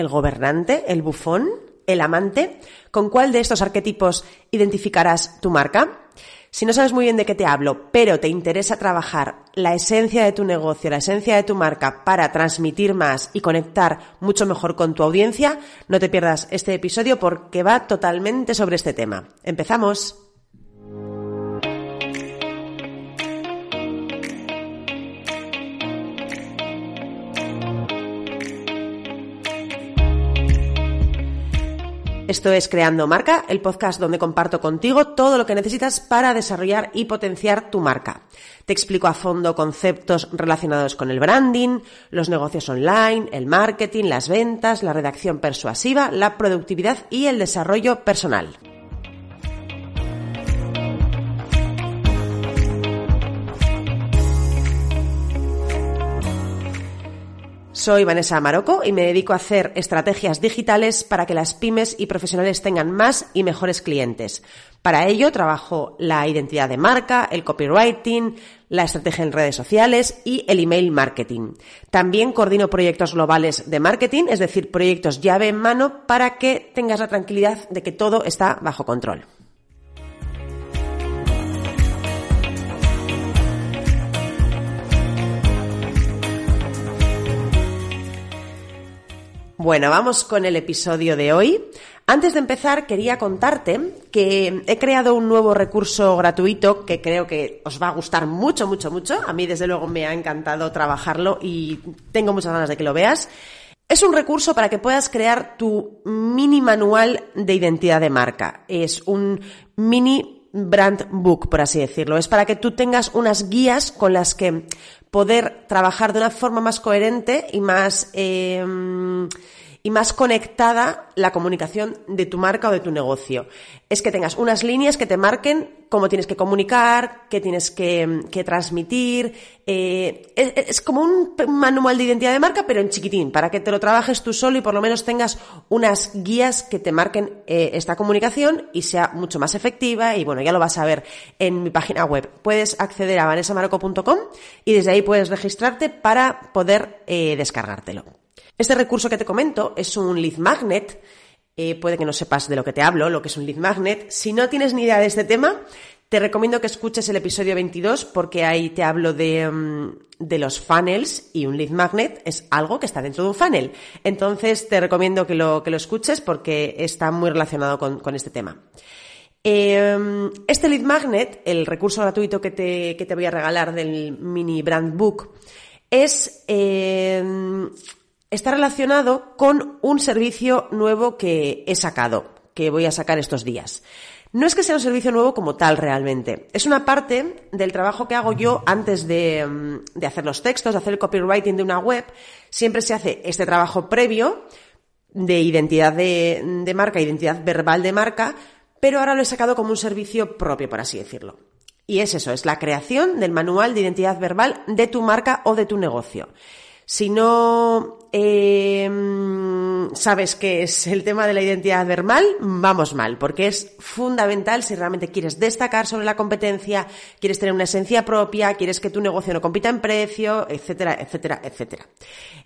¿El gobernante? ¿El bufón? ¿El amante? ¿Con cuál de estos arquetipos identificarás tu marca? Si no sabes muy bien de qué te hablo, pero te interesa trabajar la esencia de tu negocio, la esencia de tu marca para transmitir más y conectar mucho mejor con tu audiencia, no te pierdas este episodio porque va totalmente sobre este tema. ¡Empezamos! Esto es Creando Marca, el podcast donde comparto contigo todo lo que necesitas para desarrollar y potenciar tu marca. Te explico a fondo conceptos relacionados con el branding, los negocios online, el marketing, las ventas, la redacción persuasiva, la productividad y el desarrollo personal. Soy Vanessa Maroco y me dedico a hacer estrategias digitales para que las pymes y profesionales tengan más y mejores clientes. Para ello trabajo la identidad de marca, el copywriting, la estrategia en redes sociales y el email marketing. También coordino proyectos globales de marketing, es decir, proyectos llave en mano para que tengas la tranquilidad de que todo está bajo control. Bueno, vamos con el episodio de hoy. Antes de empezar, quería contarte que he creado un nuevo recurso gratuito que creo que os va a gustar mucho, mucho, mucho. A mí, desde luego, me ha encantado trabajarlo y tengo muchas ganas de que lo veas. Es un recurso para que puedas crear tu mini manual de identidad de marca. Es un mini brand book, por así decirlo. Es para que tú tengas unas guías con las que poder trabajar de una forma más coherente y más, eh, y más conectada la comunicación de tu marca o de tu negocio. Es que tengas unas líneas que te marquen cómo tienes que comunicar, qué tienes que, transmitir. Eh, es, como un manual de identidad de marca, pero en chiquitín, para que te lo trabajes tú solo y por lo menos tengas unas guías que te marquen eh, esta comunicación y sea mucho más efectiva. Y bueno, ya lo vas a ver en mi página web. Puedes acceder a vanessamaroco.com y desde ahí puedes registrarte para poder eh, descargártelo. Este recurso que te comento es un lead magnet. Eh, puede que no sepas de lo que te hablo, lo que es un lead magnet. Si no tienes ni idea de este tema, te recomiendo que escuches el episodio 22 porque ahí te hablo de, mm, de, los funnels y un lead magnet es algo que está dentro de un funnel. Entonces te recomiendo que lo, que lo escuches porque está muy relacionado con, este tema. Em, este lead magnet, el recurso gratuito que te, que te, voy a regalar del mini brand book, es em, está relacionado con un servicio nuevo que he sacado, que voy a sacar estos días. No es que sea un servicio nuevo como tal realmente. Es una parte del trabajo que hago yo antes de, mm, hacer los textos, de hacer el copywriting de una web. Siempre se hace este trabajo previo de identidad de, de marca, identidad verbal de marca, pero ahora lo he sacado como un servicio propio, por así decirlo. Y es eso, es la creación del manual de identidad verbal de tu marca o de tu negocio. Si no em, sabes qué es el tema de la identidad verbal, vamos mal, porque es fundamental si realmente quieres destacar sobre la competencia, quieres tener una esencia propia, quieres que tu negocio no compita en precio, etcétera, etcétera, etcétera.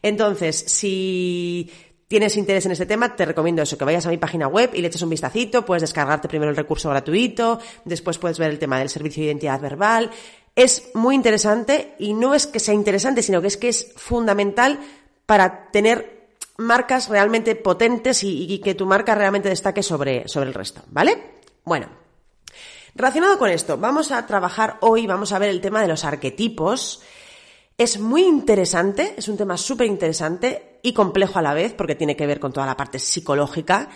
Entonces, si tienes interés en este tema, te recomiendo eso, que vayas a mi página web y le eches un vistacito, puedes descargarte primero el recurso gratuito, después puedes ver el tema del servicio de identidad verbal, es muy interesante y no es que sea interesante, sino que es que es fundamental para tener marcas realmente potentes y, que tu marca realmente destaque sobre, sobre el resto, ¿vale? Bueno, relacionado con esto, vamos a trabajar hoy, vamos a ver el tema de los arquetipos. Es muy interesante, es un tema súper interesante y complejo a la vez porque tiene que ver con toda la parte psicológica,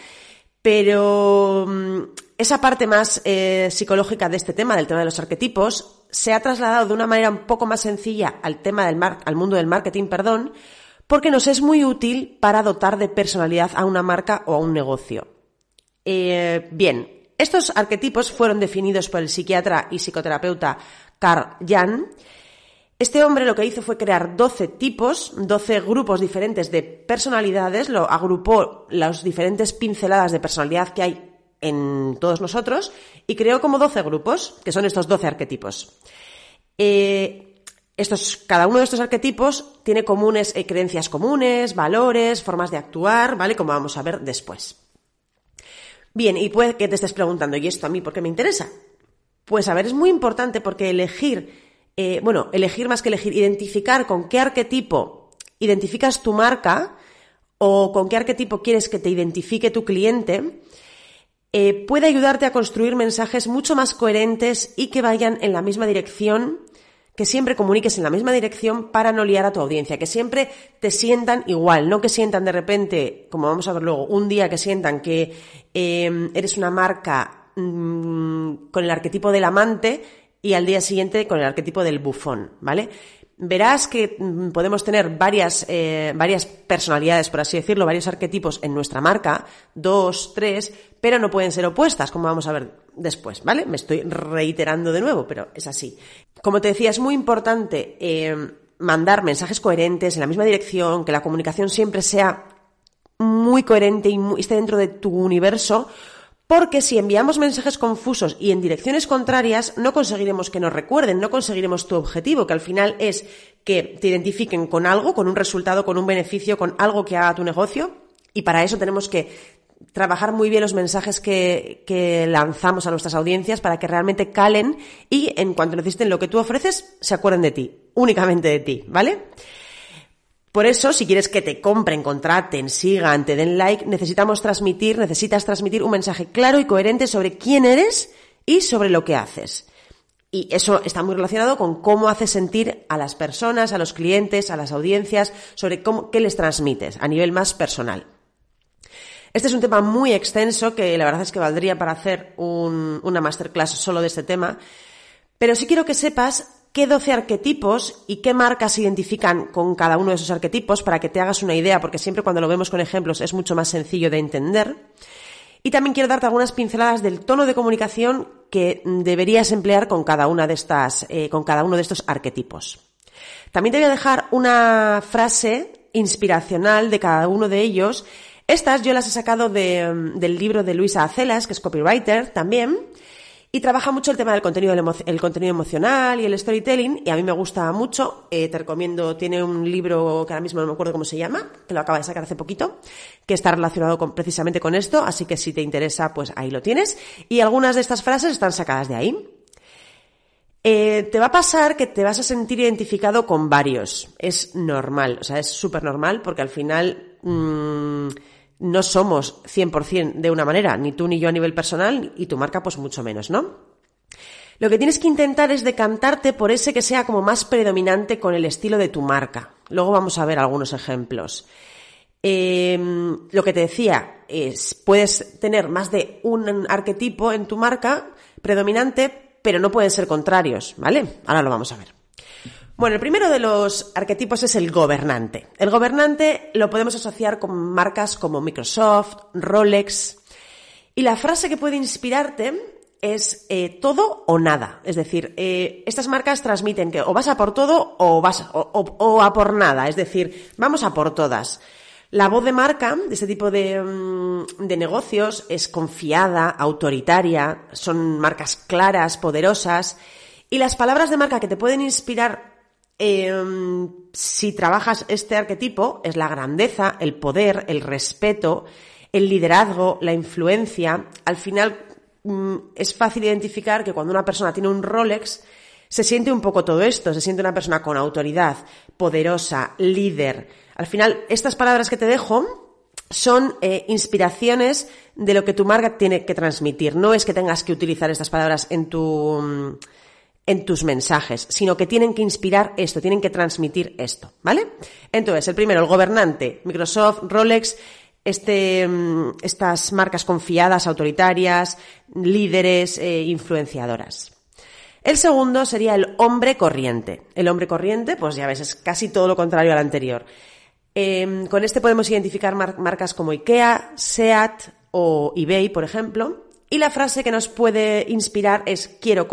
pero mm, esa parte más eh, psicológica de este tema, del tema de los arquetipos, se ha trasladado de una manera un poco más sencilla al tema del mar al mundo del marketing, perdón, porque nos es muy útil para dotar de personalidad a una marca o a un negocio. Eh, bien, estos arquetipos fueron definidos por el psiquiatra y psicoterapeuta Carl Jung. Este hombre lo que hizo fue crear 12 tipos, 12 grupos diferentes de personalidades, lo agrupó las diferentes pinceladas de personalidad que hay en todos nosotros y creó como 12 grupos, que son estos 12 arquetipos. Eh, estos, cada uno de estos arquetipos tiene comunes, eh, creencias comunes, valores, formas de actuar, ¿vale? Como vamos a ver después. Bien, y puede que te estés preguntando, ¿y esto a mí por qué me interesa? Pues a ver, es muy importante porque elegir, eh, bueno, elegir más que elegir, identificar con qué arquetipo identificas tu marca o con qué arquetipo quieres que te identifique tu cliente, eh, puede ayudarte a construir mensajes mucho más coherentes y que vayan en la misma dirección que siempre comuniques en la misma dirección para no liar a tu audiencia, que siempre te sientan igual, no que sientan de repente, como vamos a ver luego, un día que sientan que em, eres una marca mm, con el arquetipo del amante y al día siguiente con el arquetipo del bufón, ¿vale? Verás que mm, podemos tener varias, eh, varias personalidades, por así decirlo, varios arquetipos en nuestra marca, dos, tres, pero no pueden ser opuestas, como vamos a ver después, ¿vale? Me estoy reiterando de nuevo, pero es así. Como te decía, es muy importante eh, mandar mensajes coherentes en la misma dirección, que la comunicación siempre sea muy coherente y esté dentro de tu universo, porque si enviamos mensajes confusos y en direcciones contrarias, no conseguiremos que nos recuerden, no conseguiremos tu objetivo, que al final es que te identifiquen con algo, con un resultado, con un beneficio, con algo que haga tu negocio. Y para eso tenemos que trabajar muy bien los mensajes que, que, lanzamos a nuestras audiencias para que realmente calen y en cuanto necesiten lo que tú ofreces, se acuerden de ti, únicamente de ti, ¿vale? Por eso, si quieres que te compren, contraten, sigan, te den like, necesitamos transmitir, necesitas transmitir un mensaje claro y coherente sobre quién eres y sobre lo que haces. Y eso está muy relacionado con cómo haces sentir a las personas, a los clientes, a las audiencias, sobre cómo, qué les transmites a nivel más personal. Este es un tema muy extenso que la verdad es que valdría para hacer una masterclass solo de este tema. Pero sí quiero que sepas qué 12 arquetipos y qué marcas identifican con cada uno de esos arquetipos para que te hagas una idea, porque siempre cuando lo vemos con ejemplos es mucho más sencillo de entender. Y también quiero darte algunas pinceladas del tono de comunicación que deberías emplear con cada una de estas, eh, con cada uno de estos arquetipos. También te voy a dejar una frase inspiracional de cada uno de ellos. Estas yo las he sacado del libro de Luisa Acelas, que es copywriter también, y trabaja mucho el tema del contenido, el contenido emocional y el storytelling, y a mí me gusta mucho. Eh, te recomiendo, tiene un libro que ahora mismo no me acuerdo cómo se llama, que lo acaba de sacar hace poquito, que está relacionado con, precisamente con esto, así que si te interesa, pues ahí lo tienes. Y algunas de estas frases están sacadas de ahí. Eh, te va a pasar que te vas a sentir identificado con varios. Es normal, o sea, es súper normal porque al final... Mmm, no somos 100% de una manera, ni tú ni yo a nivel personal, y tu marca pues mucho menos, ¿no? Lo que tienes que intentar es decantarte por ese que sea como más predominante con el estilo de tu marca. Luego vamos a ver algunos ejemplos. Em, lo que te decía es, puedes tener más de un arquetipo en tu marca predominante, pero no pueden ser contrarios, ¿vale? Ahora lo vamos a ver. Bueno, el primero de los arquetipos es el gobernante. El gobernante lo podemos asociar con marcas como Microsoft, Rolex. Y la frase que puede inspirarte es eh, todo o nada. Es decir, eh, estas marcas transmiten que o vas a por todo o vas o, a por nada. Es decir, vamos a por todas. La voz de marca de este tipo de, mm, de negocios es confiada, autoritaria, son marcas claras, poderosas. Y las palabras de marca que te pueden inspirar Em, si trabajas este arquetipo, es la grandeza, el poder, el respeto, el liderazgo, la influencia. Al final mm, es fácil identificar que cuando una persona tiene un Rolex, se siente un poco todo esto, se siente una persona con autoridad, poderosa, líder. Al final, estas palabras que te dejo son eh, inspiraciones de lo que tu marca tiene que transmitir. No es que tengas que utilizar estas palabras en tu mm, en tus mensajes, sino que tienen que inspirar esto, tienen que transmitir esto, ¿vale? Entonces, el primero, el gobernante, Microsoft, Rolex, este, mm, estas marcas confiadas, autoritarias, líderes, eh, influenciadoras. El segundo sería el hombre corriente. El hombre corriente, pues ya ves, es casi todo lo contrario al anterior. Em, con este podemos identificar marcas como IKEA, SEAT o eBay, por ejemplo. Y la frase que nos puede inspirar es quiero,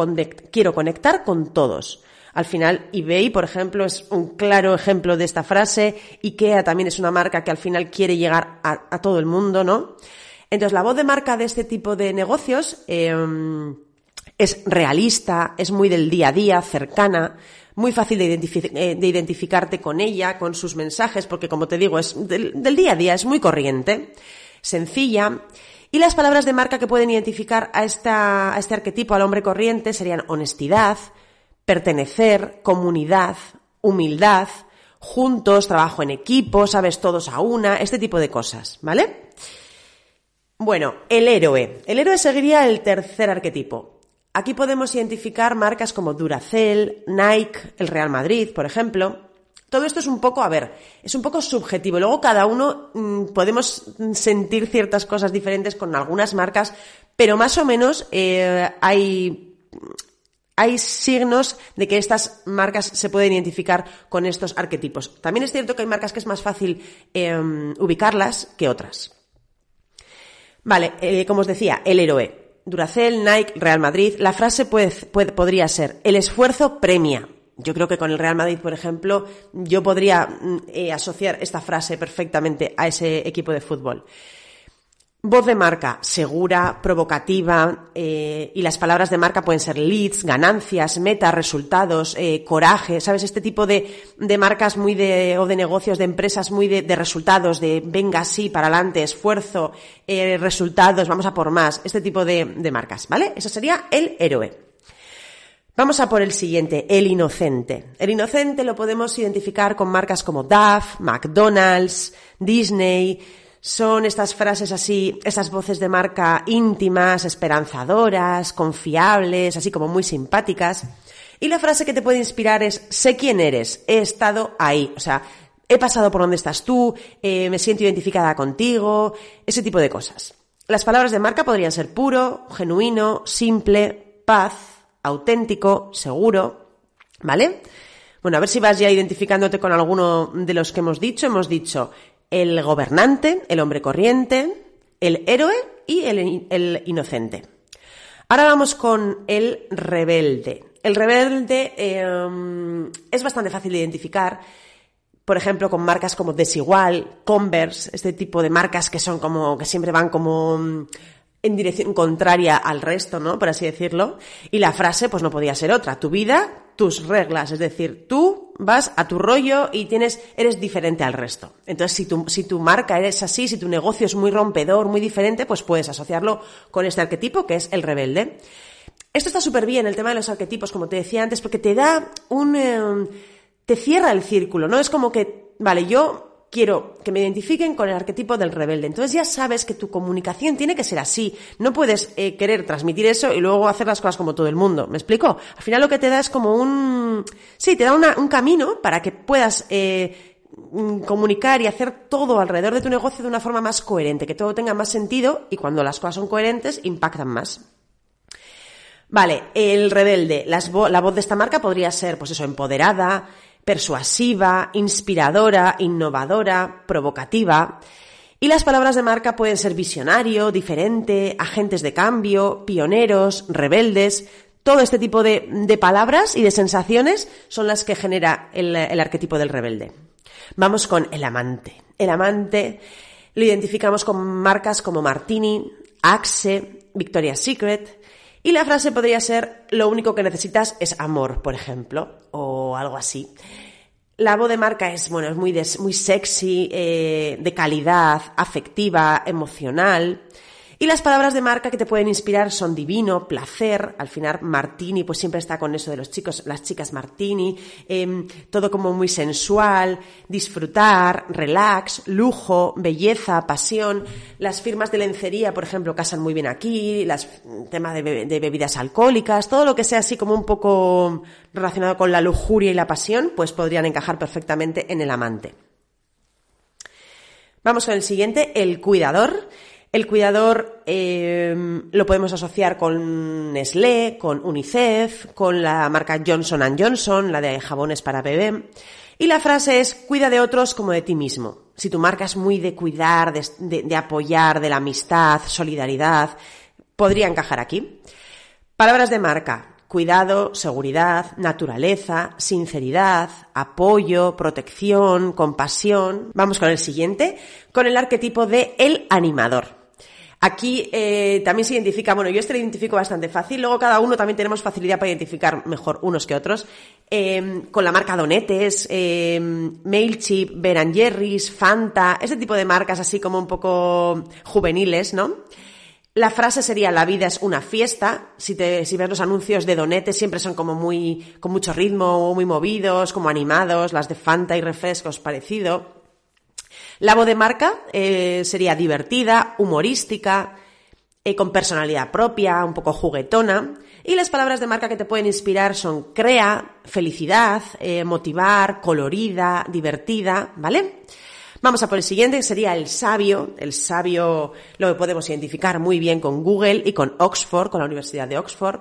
quiero conectar con todos. Al final, eBay, por ejemplo, es un claro ejemplo de esta frase. IKEA también es una marca que al final quiere llegar a, todo el mundo, ¿no? Entonces, la voz de marca de este tipo de negocios em, es realista, es muy del día a día, cercana, muy fácil de, eh, identificarte con ella, con sus mensajes, porque como te digo, es del, día a día, es muy corriente, sencilla. Y las palabras de marca que pueden identificar a, esta, a este arquetipo, al hombre corriente, serían honestidad, pertenecer, comunidad, humildad, juntos, trabajo en equipo, sabes todos a una, este tipo de cosas, ¿vale? Bueno, el héroe. El héroe seguiría el tercer arquetipo. Aquí podemos identificar marcas como Duracell, Nike, el Real Madrid, por ejemplo. Todo esto es un poco, a ver, es un poco subjetivo. Luego cada uno mm, podemos sentir ciertas cosas diferentes con algunas marcas, pero más o menos eh, hay hay signos de que estas marcas se pueden identificar con estos arquetipos. También es cierto que hay marcas que es más fácil em, ubicarlas que otras. Vale, eh, como os decía, el héroe. Duracell, Nike, Real Madrid. La frase podría ser, el esfuerzo premia. Yo creo que con el Real Madrid, por ejemplo, yo podría mm, eh, asociar esta frase perfectamente a ese equipo de fútbol. Voz de marca, segura, provocativa, eh, y las palabras de marca pueden ser leads, ganancias, metas, resultados, eh, coraje, ¿sabes? Este tipo de, de, marcas muy de, o de negocios, de empresas muy de, resultados, de venga sí, para adelante, esfuerzo, resultados, vamos a por más, este tipo de, de marcas, ¿vale? Eso sería el héroe. Vamos a por el siguiente, el inocente. El inocente lo podemos identificar con marcas como Duff, McDonald's, Disney, son estas frases así, estas voces de marca íntimas, esperanzadoras, confiables, así como muy simpáticas. Y la frase que te puede inspirar es, sé quién eres, he estado ahí. O sea, he pasado por donde estás tú, eh, me siento identificada contigo, ese tipo de cosas. Las palabras de marca podrían ser puro, genuino, simple, paz, auténtico, seguro, ¿vale? Bueno, a ver si vas ya identificándote con alguno de los que hemos dicho. Hemos dicho el gobernante, el hombre corriente, el héroe y el, inocente. Ahora vamos con el rebelde. El rebelde em, es bastante fácil de identificar, por ejemplo, con marcas como Desigual, Converse, este tipo de marcas que son como, que siempre van como en dirección contraria al resto, ¿no? Por así decirlo. Y la frase, pues no podía ser otra. Tu vida, tus reglas. Es decir, tú vas a tu rollo y tienes, eres diferente al resto. Entonces, si tu, si tu marca eres así, si tu negocio es muy rompedor, muy diferente, pues puedes asociarlo con este arquetipo que es el rebelde. Esto está súper bien, el tema de los arquetipos, como te decía antes, porque te da un, eh, te cierra el círculo, ¿no? Es como que, vale, yo quiero que me identifiquen con el arquetipo del rebelde. Entonces ya sabes que tu comunicación tiene que ser así. No puedes eh, querer transmitir eso y luego hacer las cosas como todo el mundo. ¿Me explico? Al final lo que te da es como un... Sí, te da un camino para que puedas... Eh, mm, comunicar y hacer todo alrededor de tu negocio de una forma más coherente, que todo tenga más sentido y cuando las cosas son coherentes impactan más. Vale, el rebelde, la voz de esta marca podría ser, pues eso, empoderada, persuasiva, inspiradora, innovadora, provocativa. Y las palabras de marca pueden ser visionario, diferente, agentes de cambio, pioneros, rebeldes. Todo este tipo de, palabras y de sensaciones son las que genera el, el arquetipo del rebelde. Vamos con el amante. El amante lo identificamos con marcas como Martini, Axe, Victoria's Secret, y la frase podría ser, lo único que necesitas es amor, por ejemplo, o algo así. La voz de marca es, bueno, es muy, muy sexy, eh, de calidad, afectiva, emocional. Y las palabras de marca que te pueden inspirar son divino, placer, al final Martini pues siempre está con eso de los chicos, las chicas Martini, em, todo como muy sensual, disfrutar, relax, lujo, belleza, pasión. Las firmas de lencería, por ejemplo, casan muy bien aquí, las temas de, de bebidas alcohólicas, todo lo que sea así como un poco relacionado con la lujuria y la pasión, pues podrían encajar perfectamente en el amante. Vamos con el siguiente, el cuidador. El cuidador eh, lo podemos asociar con Nestlé, con UNICEF, con la marca Johnson Johnson, la de jabones para bebé. Y la frase es, cuida de otros como de ti mismo. Si tu marca es muy de cuidar, de, de apoyar, de la amistad, solidaridad, podría encajar aquí. Palabras de marca, cuidado, seguridad, naturaleza, sinceridad, apoyo, protección, compasión. Vamos con el siguiente, con el arquetipo de el animador. Aquí eh, también se identifica, bueno, yo este lo identifico bastante fácil, luego cada uno también tenemos facilidad para identificar mejor unos que otros, eh, con la marca Donetes, eh, Mailchimp, Ben Jerry's, Fanta, ese tipo de marcas así como un poco juveniles, ¿no? La frase sería la vida es una fiesta. Si te, si ves los anuncios de Donetes siempre son como muy, con mucho ritmo, muy movidos, como animados, las de Fanta y refrescos parecido. La voz de marca eh, sería divertida, humorística, eh, con personalidad propia, un poco juguetona. Y las palabras de marca que te pueden inspirar son crea, felicidad, eh, motivar, colorida, divertida, ¿vale? Vamos a por el siguiente, que sería el sabio. El sabio lo podemos identificar muy bien con Google y con Oxford, con la Universidad de Oxford.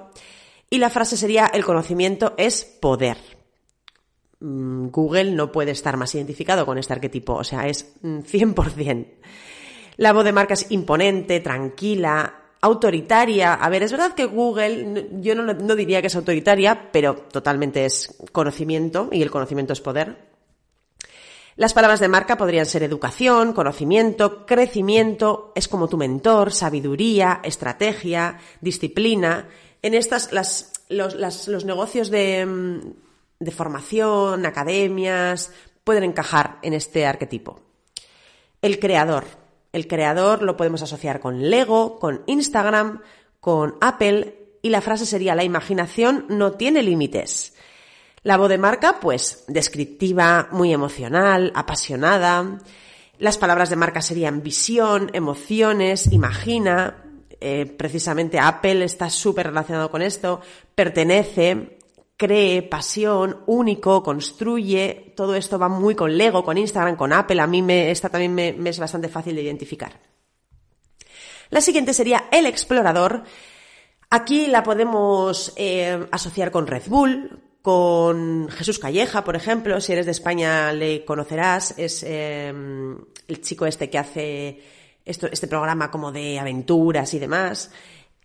Y la frase sería, el conocimiento es poder. Mm, Google no puede estar más identificado con este arquetipo, o sea, es 100%. Mm, la voz de marca es imponente, tranquila, autoritaria. A ver, es verdad que Google, yo no, diría que es autoritaria, pero totalmente es conocimiento y el conocimiento es poder. Las palabras de marca podrían ser educación, conocimiento, crecimiento, es como tu mentor, sabiduría, estrategia, disciplina. En estas, las, los, los negocios de, mm, de formación, academias, pueden encajar en este arquetipo. El creador. El creador lo podemos asociar con Lego, con Instagram, con Apple y la frase sería la imaginación no tiene límites. La voz de marca, pues, descriptiva, muy emocional, apasionada. Las palabras de marca serían visión, emociones, imagina. Eh, precisamente Apple está súper relacionado con esto. Pertenece, cree, pasión, único, construye. Todo esto va muy con Lego, con Instagram, con Apple. A mí me, esta también me, es bastante fácil de identificar. La siguiente sería el explorador. Aquí la podemos eh, asociar con Red Bull, con Jesús Calleja, por ejemplo, si eres de España le conocerás, es em, el chico este que hace esto, este programa como de aventuras y demás.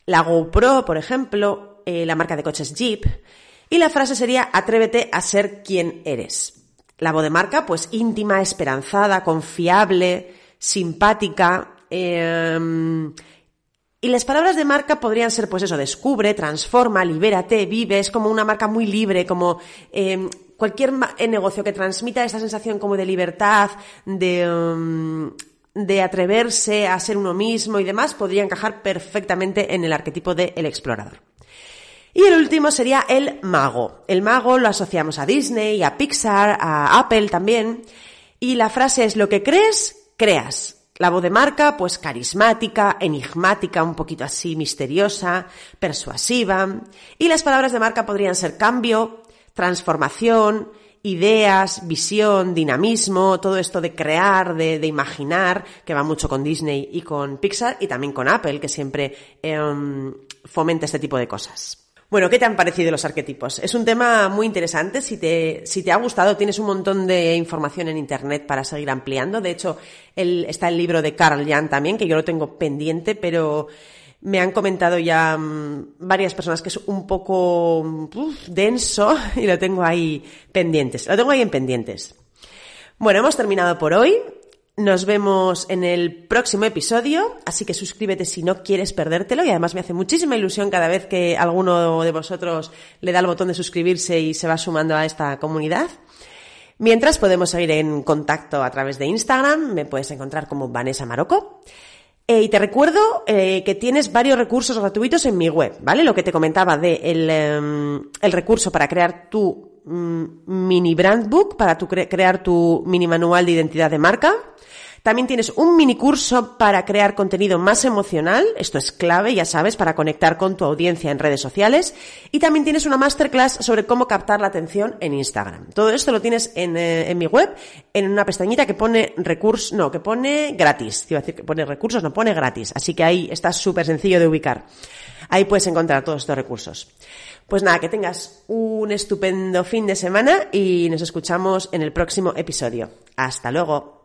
La GoPro, por ejemplo, eh, la marca de coches Jeep. Y la frase sería, atrévete a ser quien eres. La voz de marca, pues íntima, esperanzada, confiable, simpática, eh, y las palabras de marca podrían ser, pues eso, descubre, transforma, libérate, vive, es como una marca muy libre, como em, cualquier negocio que transmita esa sensación como de libertad, de, em, de atreverse a ser uno mismo y demás, podría encajar perfectamente en el arquetipo del el explorador. Y el último sería el mago. El mago lo asociamos a Disney, a Pixar, a Apple también. Y la frase es lo que crees, creas. La voz de marca, pues carismática, enigmática, un poquito así misteriosa, persuasiva. Y las palabras de marca podrían ser cambio, transformación, ideas, visión, dinamismo, todo esto de crear, de, imaginar, que va mucho con Disney y con Pixar y también con Apple, que siempre em, fomenta este tipo de cosas. Bueno, ¿qué te han parecido los arquetipos? Es un tema muy interesante. Si te, si te ha gustado, tienes un montón de información en Internet para seguir ampliando. De hecho, está el libro de Carl Jan también, que yo lo tengo pendiente, pero me han comentado ya mm, varias personas que es un poco denso y lo tengo ahí pendientes. Lo tengo ahí en pendientes. Bueno, hemos terminado por hoy. Nos vemos en el próximo episodio, así que suscríbete si no quieres perdértelo y además me hace muchísima ilusión cada vez que alguno de vosotros le da el botón de suscribirse y se va sumando a esta comunidad. Mientras podemos seguir en contacto a través de Instagram, me puedes encontrar como Vanessa Maroco. Eh, y te recuerdo eh, que tienes varios recursos gratuitos en mi web, ¿vale? Lo que te comentaba de el, em, recurso para crear tu mm, mini brand book, para tu crear tu mini manual de identidad de marca también tienes un mini curso para crear contenido más emocional, esto es clave, ya sabes, para conectar con tu audiencia en redes sociales. Y también tienes una masterclass sobre cómo captar la atención en Instagram. Todo esto lo tienes en, eh, mi web, en una pestañita que pone recursos, no, que pone gratis. Te iba a decir que pone recursos, no pone gratis. Así que ahí está súper sencillo de ubicar. Ahí puedes encontrar todos estos recursos. Pues nada, que tengas un estupendo fin de semana y nos escuchamos en el próximo episodio. Hasta luego.